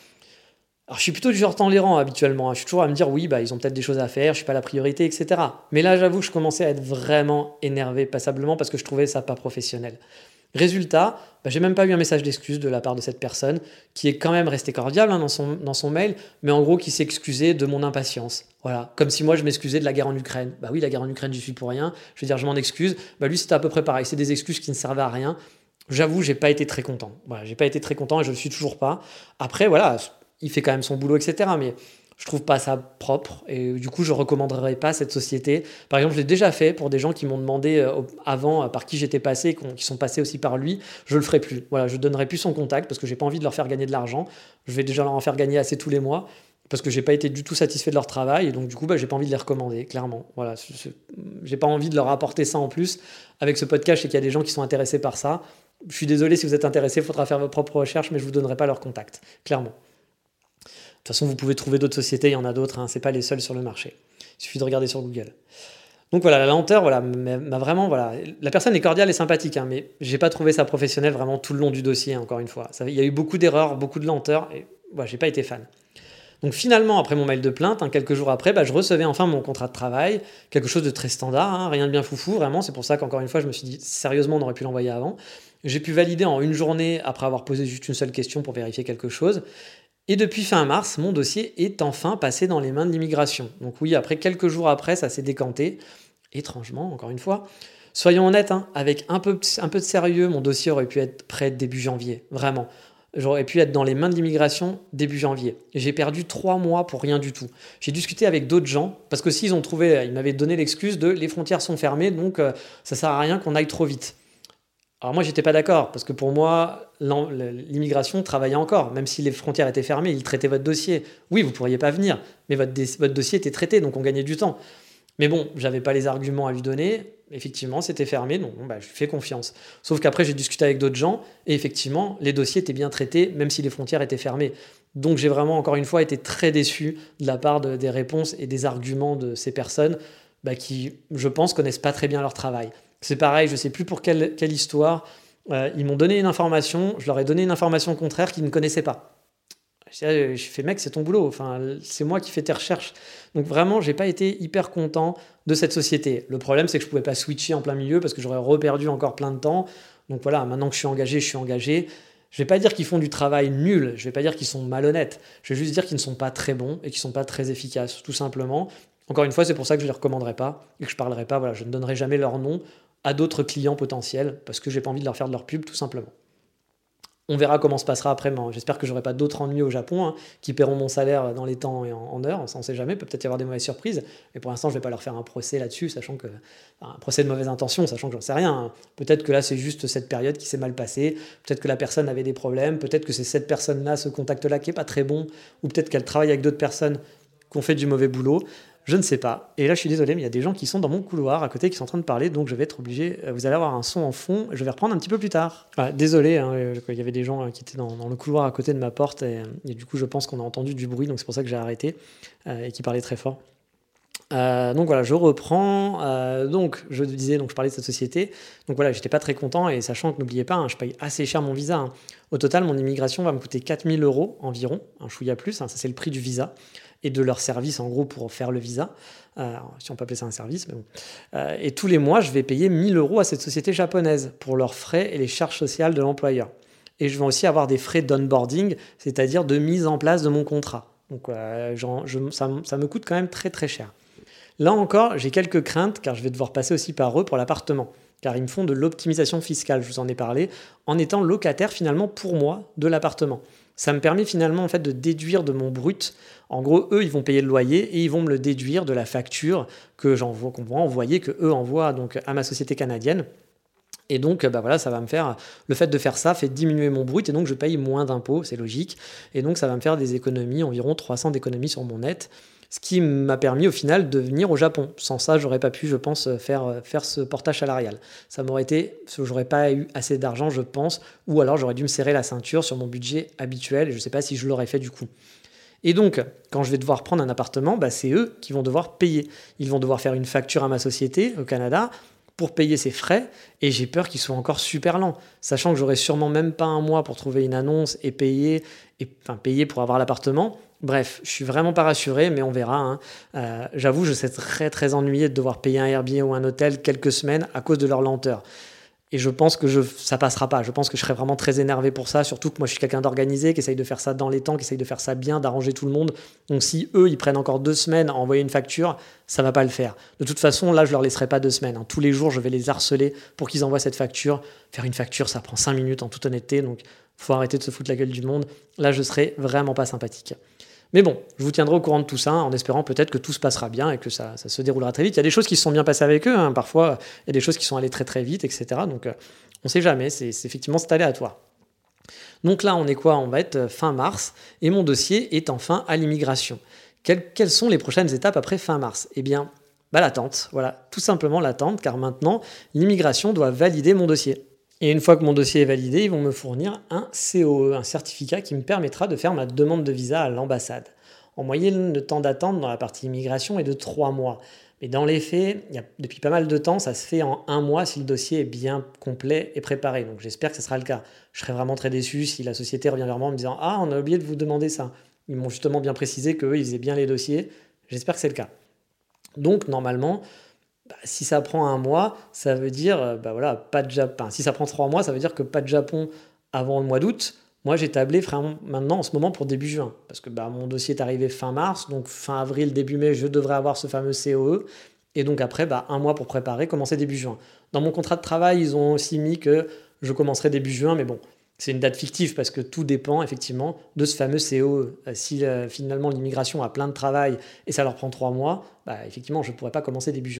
Alors, je suis plutôt du genre rangs habituellement. Hein. Je suis toujours à me dire, oui, bah, ils ont peut-être des choses à faire, je suis pas la priorité, etc. Mais là, j'avoue que je commençais à être vraiment énervé passablement parce que je trouvais ça pas professionnel. Résultat, bah, j'ai même pas eu un message d'excuse de la part de cette personne, qui est quand même resté cordial hein, dans, son, dans son mail, mais en gros qui s'excusait de mon impatience. Voilà, comme si moi je m'excusais de la guerre en Ukraine. Bah oui, la guerre en Ukraine, j'y suis pour rien. Je veux dire, je m'en excuse. Bah lui, c'était à peu près pareil. C'est des excuses qui ne servaient à rien. J'avoue, j'ai pas été très content. Voilà, j'ai pas été très content et je le suis toujours pas. Après, voilà, il fait quand même son boulot, etc. Mais je trouve pas ça propre et du coup je recommanderais pas cette société. Par exemple, je l'ai déjà fait pour des gens qui m'ont demandé euh, avant euh, par qui j'étais passé, qui sont passés aussi par lui. Je le ferai plus. Voilà, je donnerai plus son contact parce que j'ai pas envie de leur faire gagner de l'argent. Je vais déjà leur en faire gagner assez tous les mois parce que j'ai pas été du tout satisfait de leur travail et donc du coup bah, j'ai pas envie de les recommander clairement voilà j'ai pas envie de leur apporter ça en plus avec ce podcast et qu'il y a des gens qui sont intéressés par ça je suis désolé si vous êtes intéressé il faudra faire vos propres recherches mais je vous donnerai pas leur contact clairement toute façon, vous pouvez trouver d'autres sociétés, il y en a d'autres, hein, c'est pas les seuls sur le marché. Il suffit de regarder sur Google. Donc voilà, la lenteur, voilà, m'a vraiment, voilà, la personne est cordiale et sympathique, hein, mais j'ai pas trouvé ça professionnel vraiment tout le long du dossier, encore une fois. il y a eu beaucoup d'erreurs, beaucoup de lenteur, et voilà, j'ai pas été fan. Donc finalement, après mon mail de plainte, hein, quelques jours après, bah, je recevais enfin mon contrat de travail, quelque chose de très standard, hein, rien de bien foufou, vraiment. C'est pour ça qu'encore une fois, je me suis dit, sérieusement, on aurait pu l'envoyer avant. J'ai pu valider en une journée après avoir posé juste une seule question pour vérifier quelque chose. Et depuis fin mars, mon dossier est enfin passé dans les mains de l'immigration. Donc oui, après quelques jours après, ça s'est décanté. Étrangement, encore une fois. Soyons honnêtes, hein, avec un peu, de sérieux, mon dossier aurait pu être prêt début janvier. Vraiment. J'aurais pu être dans les mains de l'immigration début janvier. J'ai perdu trois mois pour rien du tout. J'ai discuté avec d'autres gens, parce que s'ils ont trouvé, ils m'avaient donné l'excuse de les frontières sont fermées, donc euh, ça sert à rien qu'on aille trop vite. Alors moi, j'étais pas d'accord, parce que pour moi, l'immigration travaillait encore, même si les frontières étaient fermées, ils traitaient votre dossier. Oui, vous pourriez pas venir, mais votre, dossier était traité, donc on gagnait du temps. Mais bon, j'avais pas les arguments à lui donner. Effectivement, c'était fermé, donc bah, je lui fais confiance. Sauf qu'après, j'ai discuté avec d'autres gens, et effectivement, les dossiers étaient bien traités, même si les frontières étaient fermées. Donc j'ai vraiment, encore une fois, été très déçu de la part des réponses et des arguments de ces personnes bah, qui, je pense, connaissent pas très bien leur travail. C'est pareil, je ne sais plus pour quelle, histoire. Euh, ils m'ont donné une information, je leur ai donné une information contraire qu'ils ne connaissaient pas. Je fais, mec, c'est ton boulot. Enfin, c'est moi qui fais tes recherches. Donc vraiment, j'ai pas été hyper content de cette société. Le problème, c'est que je pouvais pas switcher en plein milieu parce que j'aurais reperdu encore plein de temps. Donc voilà, maintenant que je suis engagé, je suis engagé. Je vais pas dire qu'ils font du travail nul, je vais pas dire qu'ils sont malhonnêtes, je vais juste dire qu'ils ne sont pas très bons et qu'ils sont pas très efficaces, tout simplement. Encore une fois, c'est pour ça que je les recommanderai pas et que je parlerai pas, voilà, je ne donnerai jamais leur nom à d'autres clients potentiels parce que j'ai pas envie de leur faire de leur pub, tout simplement. On verra comment se passera après. J'espère que j'aurai pas d'autres ennuis au Japon hein, qui paieront mon salaire dans les temps et en, heures. Ça, on sait jamais. Peut-être y avoir des mauvaises surprises. Mais pour l'instant, je vais pas leur faire un procès là-dessus, sachant que un procès de mauvaise intention, sachant que j'en sais rien. Hein. Peut-être que là, c'est juste cette période qui s'est mal passée. Peut-être que la personne avait des problèmes. Peut-être que c'est cette personne-là, ce contact-là, qui est pas très bon. Ou peut-être qu'elle travaille avec d'autres personnes qui ont fait du mauvais boulot. Je ne sais pas. Et là, je suis désolé, mais il y a des gens qui sont dans mon couloir à côté qui sont en train de parler, donc je vais être obligé. Euh, vous allez avoir un son en fond. Je vais reprendre un petit peu plus tard. désolé, hein, euh, il y avait des gens euh, qui étaient dans, le couloir à côté de ma porte, et, du coup, je pense qu'on a entendu du bruit, donc c'est pour ça que j'ai arrêté et qui parlait très fort. donc voilà, je reprends. donc je disais, donc je parlais de cette société. Donc voilà, j'étais pas très content et sachant que n'oubliez pas, hein, je paye assez cher mon visa. Hein. Au total, mon immigration va me coûter 4000 euros environ, un chouïa plus. ça c'est le prix du visa et de leur service en gros pour faire le visa, euh, si on peut appeler ça un service. Euh, et tous les mois, je vais payer 1000 euros à cette société japonaise pour leurs frais et les charges sociales de l'employeur. Et je vais aussi avoir des frais d'onboarding, c'est-à-dire de mise en place de mon contrat. Donc euh, ça me coûte quand même très très cher. Là encore, j'ai quelques craintes car je vais devoir passer aussi par eux pour l'appartement car ils me font de l'optimisation fiscale, je vous en ai parlé, en étant locataire finalement pour moi de l'appartement. Ça me permet finalement en fait de déduire de mon brut. En gros, eux, ils vont payer le loyer et ils vont me le déduire de la facture que j'envoie, qu'on va envoyer, que eux envoient donc à ma société canadienne. Et donc, bah voilà, ça va me faire, le fait de faire ça fait diminuer mon brut et donc je paye moins d'impôts, c'est logique. Et donc, ça va me faire des économies, environ 300 d'économies sur mon net ce qui m'a permis au final de venir au Japon. Sans ça, j'aurais pas pu, je pense, faire, faire ce portage salarial. Ça m'aurait été, j'aurais pas eu assez d'argent, je pense, ou alors j'aurais dû me serrer la ceinture sur mon budget habituel et je sais pas si je l'aurais fait du coup. Et donc, quand je vais devoir prendre un appartement, bah, c'est eux qui vont devoir payer. Ils vont devoir faire une facture à ma société au Canada pour payer ses frais et j'ai peur qu'ils soient encore super lents, sachant que j'aurai sûrement même pas un mois pour trouver une annonce et payer, et, enfin payer pour avoir l'appartement. Bref, je suis vraiment pas rassuré, mais on verra. Hein. Euh, j'avoue, je suis très très ennuyé de devoir payer un Airbnb ou un hôtel quelques semaines à cause de leur lenteur. Et je pense que je, ça passera pas. Je pense que je serai vraiment très énervé pour ça. Surtout que moi, je suis quelqu'un d'organisé, qui essaye de faire ça dans les temps, qui essaye de faire ça bien, d'arranger tout le monde. Donc, si eux, ils prennent encore deux semaines à envoyer une facture, ça va pas le faire. De toute façon, là, je leur laisserai pas deux semaines. Hein. Tous les jours, je vais les harceler pour qu'ils envoient cette facture. Faire une facture, ça prend cinq minutes en toute honnêteté. Donc, faut arrêter de se foutre la gueule du monde. Là, je serai vraiment pas sympathique. Mais bon, je vous tiendrai au courant de tout ça en espérant peut-être que tout se passera bien et que ça, se déroulera très vite. Il y a des choses qui se sont bien passées avec eux, hein. parfois il y a des choses qui sont allées très très vite, etc. Donc euh, on ne sait jamais, c'est effectivement c'est aléatoire. Donc là, on est quoi? On va être euh, fin mars et mon dossier est enfin à l'immigration. Quelles, sont les prochaines étapes après fin mars? Eh bien, bah, l'attente, voilà, tout simplement l'attente, car maintenant l'immigration doit valider mon dossier. Et une fois que mon dossier est validé, ils vont me fournir un COE, un certificat qui me permettra de faire ma demande de visa à l'ambassade. En moyenne, le temps d'attente dans la partie immigration est de 3 mois. Mais dans les faits, depuis pas mal de temps, ça se fait en un mois si le dossier est bien complet et préparé. Donc j'espère que ce sera le cas. Je serais vraiment très déçu si la société revient vers moi en me disant Ah, on a oublié de vous demander ça. Ils m'ont justement bien précisé qu'eux, ils faisaient bien les dossiers. J'espère que c'est le cas. Donc normalement, bah, si ça prend un mois, ça veut dire, euh, bah pas de Japon. Si ça prend trois mois, ça veut dire que pas de Japon avant le mois d'août. Moi, j'ai tablé maintenant en ce moment pour début juin, parce que bah, mon dossier est arrivé fin mars, donc fin avril, début mai, je devrais avoir ce fameux COE. Et donc après, un mois pour préparer, commencer début juin. Dans mon contrat de travail, ils ont aussi mis que je commencerai début juin, mais bon, c'est une date fictive parce que tout dépend effectivement de ce fameux COE. Euh, si euh, finalement l'immigration a plein de travail et ça leur prend trois mois, bah, effectivement, je ne pourrais pas commencer début juin.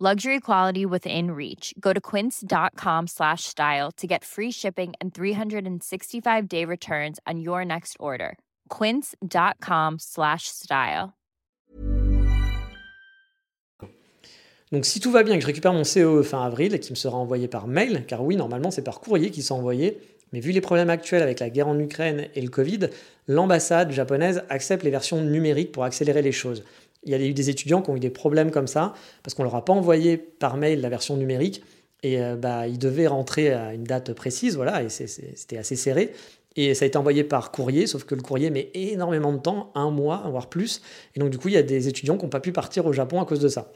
Luxury quality within reach. Go to quince.com slash style to get free shipping and 365 day returns on your next order. Quince.com slash style. Donc si tout va bien, que je récupère mon COE fin avril, qui me sera envoyé par mail, car oui, normalement c'est par courrier qu'ils sont envoyés, mais vu les problèmes actuels avec la guerre en Ukraine et le Covid, l'ambassade japonaise accepte les versions numériques pour accélérer les choses. Il y a eu des étudiants qui ont eu des problèmes comme ça, parce qu'on leur a pas envoyé par mail la version numérique, et euh, bah, ils devaient rentrer à une date précise, voilà, et c'était assez serré. Et ça a été envoyé par courrier, sauf que le courrier met énormément de temps, un mois, voire plus. Et donc du coup, il y a des étudiants qui n'ont pas pu partir au Japon à cause de ça.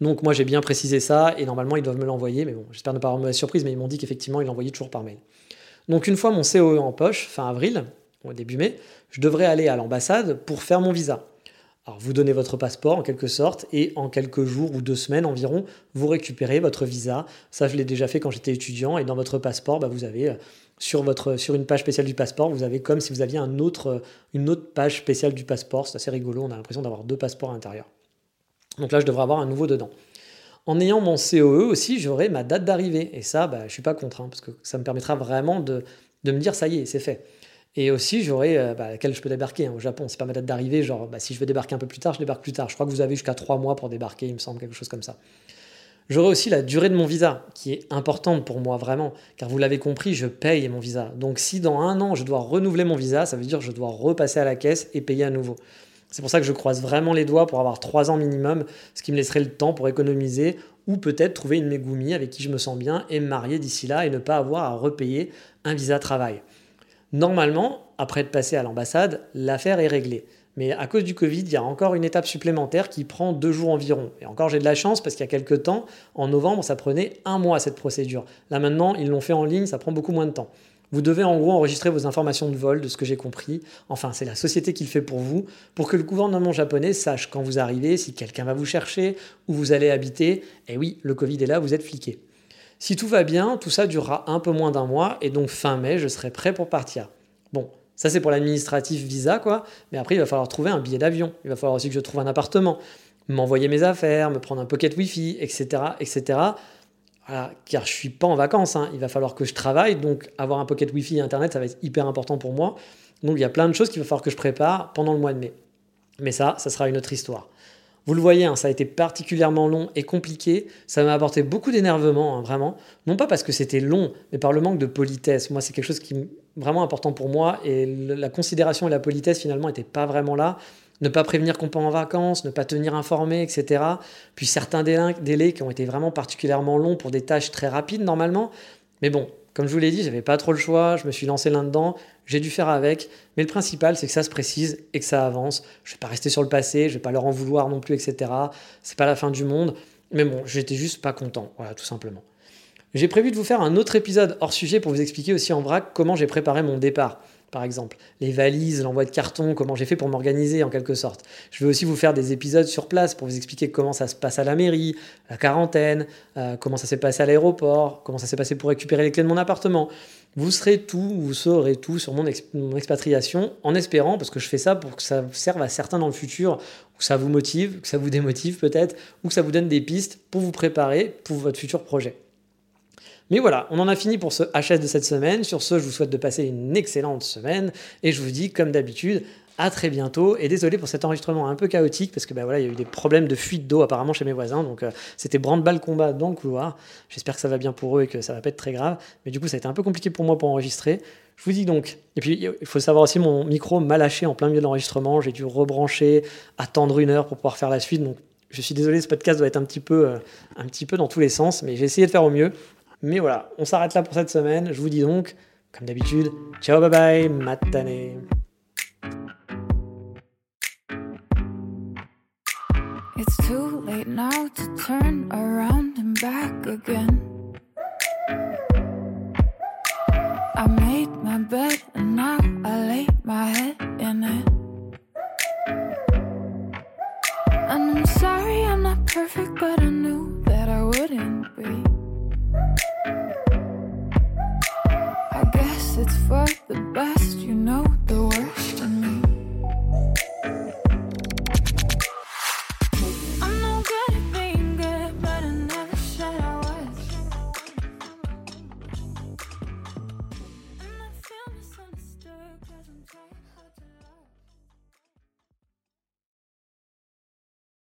Donc moi j'ai bien précisé ça et normalement ils doivent me l'envoyer, mais bon, j'espère ne pas avoir de surprise, mais ils m'ont dit qu'effectivement ils l'envoyaient toujours par mail. Donc une fois mon COE en poche, fin avril, au début mai, je devrais aller à l'ambassade pour faire mon visa. Alors vous donnez votre passeport en quelque sorte et en quelques jours ou deux semaines environ, vous récupérez votre visa. Ça je l'ai déjà fait quand j'étais étudiant et dans votre passeport, bah, vous avez euh, sur, une page spéciale du passeport, vous avez comme si vous aviez un autre, euh, une autre page spéciale du passeport. C'est assez rigolo, on a l'impression d'avoir deux passeports à l'intérieur. Donc là, je devrais avoir un nouveau dedans. En ayant mon COE aussi, j'aurai ma date d'arrivée. Et ça, bah, je ne suis pas contre, hein, parce que ça me permettra vraiment de, me dire, ça y est, c'est fait. Et aussi, j'aurai euh, bah, laquelle je peux débarquer hein, au Japon. C'est pas ma date d'arrivée, genre, bah, si je veux débarquer un peu plus tard, je débarque plus tard. Je crois que vous avez jusqu'à trois mois pour débarquer, il me semble, quelque chose comme ça. J'aurai aussi la durée de mon visa, qui est importante pour moi vraiment, car vous l'avez compris, je paye mon visa. Donc si dans un an, je dois renouveler mon visa, ça veut dire que je dois repasser à la caisse et payer à nouveau. C'est pour ça que je croise vraiment les doigts pour avoir trois ans minimum, ce qui me laisserait le temps pour économiser ou peut-être trouver une Megumi avec qui je me sens bien et me marier d'ici là et ne pas avoir à repayer un visa travail. Normalement, après être passé à l'ambassade, l'affaire est réglée. Mais à cause du Covid, il y a encore une étape supplémentaire qui prend deux jours environ. Et encore, j'ai de la chance parce qu'il y a quelques temps, en novembre, ça prenait un mois cette procédure. Là maintenant, ils l'ont fait en ligne, ça prend beaucoup moins de temps. Vous devez en gros enregistrer vos informations de vol, de ce que j'ai compris. Enfin, c'est la société qui le fait pour vous, pour que le gouvernement japonais sache quand vous arrivez, si quelqu'un va vous chercher, où vous allez habiter. Et oui, le Covid est là, vous êtes fliqué. Si tout va bien, tout ça durera un peu moins d'un mois, et donc fin mai, je serai prêt pour partir. Bon, ça c'est pour l'administratif visa, quoi. Mais après, il va falloir trouver un billet d'avion. Il va falloir aussi que je trouve un appartement, m'envoyer mes affaires, me prendre un pocket wifi, etc., etc car je suis pas en vacances, hein. il va falloir que je travaille, donc avoir un pocket Wi-Fi et Internet, ça va être hyper important pour moi. Donc il y a plein de choses qu'il va falloir que je prépare pendant le mois de mai. Mais ça, ça sera une autre histoire. Vous le voyez, hein, ça a été particulièrement long et compliqué. Ça m'a apporté beaucoup d'énervement, hein, vraiment. Non pas parce que c'était long, mais par le manque de politesse. Moi, c'est quelque chose qui est vraiment important pour moi. Et la considération et la politesse, finalement, n'étaient pas vraiment là ne pas prévenir qu'on part en vacances, ne pas tenir informé, etc. Puis certains délais qui ont été vraiment particulièrement longs pour des tâches très rapides normalement. Mais bon, comme je vous l'ai dit, j'avais pas trop le choix, je me suis lancé là-dedans, j'ai dû faire avec. Mais le principal, c'est que ça se précise et que ça avance. Je vais pas rester sur le passé, je vais pas leur en vouloir non plus, etc. C'est pas la fin du monde. Mais bon, j'étais juste pas content, voilà, tout simplement. J'ai prévu de vous faire un autre épisode hors sujet pour vous expliquer aussi en vrac comment j'ai préparé mon départ par exemple. Les valises, l'envoi de carton, comment j'ai fait pour m'organiser en quelque sorte. Je vais aussi vous faire des épisodes sur place pour vous expliquer comment ça se passe à la mairie, la quarantaine, euh, comment ça s'est passé à l'aéroport, comment ça s'est passé pour récupérer les clés de mon appartement. Vous serez tout, vous saurez tout sur mon, mon, expatriation en espérant, parce que je fais ça pour que ça serve à certains dans le futur, que ça vous motive, que ça vous démotive peut-être, ou que ça vous donne des pistes pour vous préparer pour votre futur projet. Mais voilà, on en a fini pour ce HS de cette semaine. Sur ce, je vous souhaite de passer une excellente semaine et je vous dis, comme d'habitude, à très bientôt. Et désolé pour cet enregistrement un peu chaotique parce que ben voilà, il y a eu des problèmes de fuite d'eau apparemment chez mes voisins. Donc euh, c'était branle-balle combat dans le couloir. J'espère que ça va bien pour eux et que ça va pas être très grave. Mais du coup, ça a été un peu compliqué pour moi pour enregistrer. Je vous dis donc. Et puis, il faut savoir aussi, mon micro m'a lâché en plein milieu de l'enregistrement. J'ai dû rebrancher, attendre une heure pour pouvoir faire la suite. Donc, je suis désolé, ce podcast doit être un petit peu, euh, un petit peu dans tous les sens, mais j'ai essayé de faire au mieux. Mais voilà, on s'arrête là pour cette semaine. Je vous dis donc, comme d'habitude, ciao, bye bye, matane. It's too late now to turn around and back again. I made my bed and now I lay my head in it. And I'm sorry I'm not perfect, but I knew that I wouldn't be. It's for the best, you know the worst